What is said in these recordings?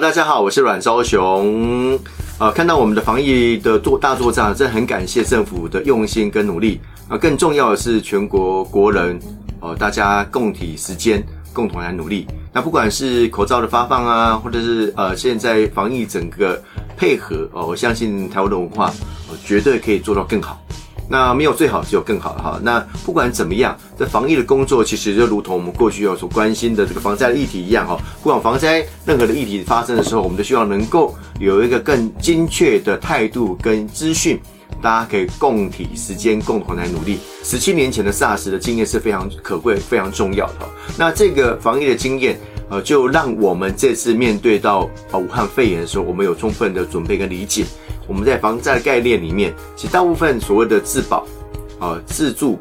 大家好，我是阮昭雄。呃，看到我们的防疫的做大作战，真的很感谢政府的用心跟努力。啊，更重要的是全国国人，呃，大家共体时间，共同来努力。那不管是口罩的发放啊，或者是呃现在防疫整个配合，哦，我相信台湾的文化，呃，绝对可以做到更好。那没有最好，只有更好哈。那不管怎么样，这防疫的工作其实就如同我们过去要所关心的这个防灾的议题一样哈。不管防灾任何的议题发生的时候，我们都希望能够有一个更精确的态度跟资讯，大家可以共体时间，共同来努力。十七年前的 SARS 的经验是非常可贵、非常重要的。那这个防疫的经验，呃，就让我们这次面对到啊武汉肺炎的时候，我们有充分的准备跟理解。我们在防灾的概念里面，其实大部分所谓的自保、啊自助、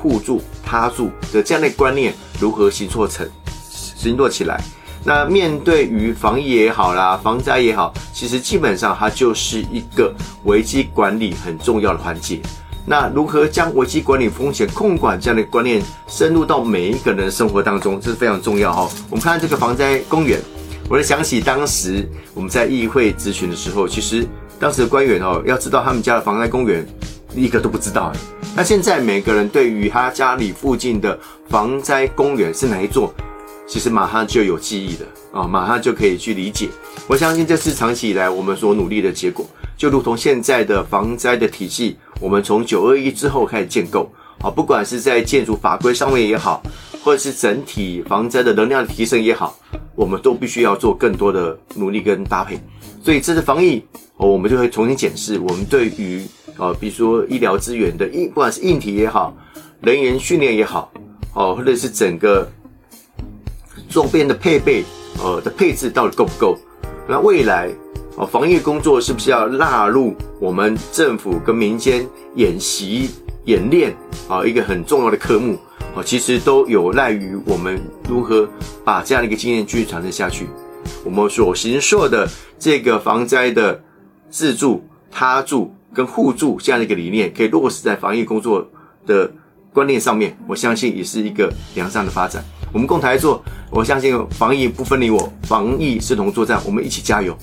互助、他助的这样的观念，如何行作成、行作起来？那面对于防疫也好啦，防灾也好，其实基本上它就是一个危机管理很重要的环节。那如何将危机管理、风险控管这样的观念深入到每一个人的生活当中，这是非常重要哈。我们看这个防灾公园，我就想起当时我们在议会咨询的时候，其实。当时的官员哦，要知道他们家的防灾公园，一个都不知道哎。那现在每个人对于他家里附近的防灾公园是哪一座，其实马上就有记忆的啊，马上就可以去理解。我相信这是长期以来我们所努力的结果。就如同现在的防灾的体系，我们从九二一之后开始建构啊，不管是在建筑法规上面也好，或者是整体防灾的能量提升也好，我们都必须要做更多的努力跟搭配。所以这次防疫。哦，我们就会重新检视我们对于呃，比如说医疗资源的硬，不管是硬体也好，人员训练也好，哦，或者是整个周边的配备，呃的配置到底够不够？那未来哦，防疫工作是不是要纳入我们政府跟民间演习演练啊？一个很重要的科目哦，其实都有赖于我们如何把这样的一个经验继续传承下去。我们所行说的这个防灾的。自助、他助跟互助这样的一个理念，可以落实在防疫工作的观念上面，我相信也是一个良善的发展。我们共同来做，我相信防疫不分你我，防疫是同作战，我们一起加油。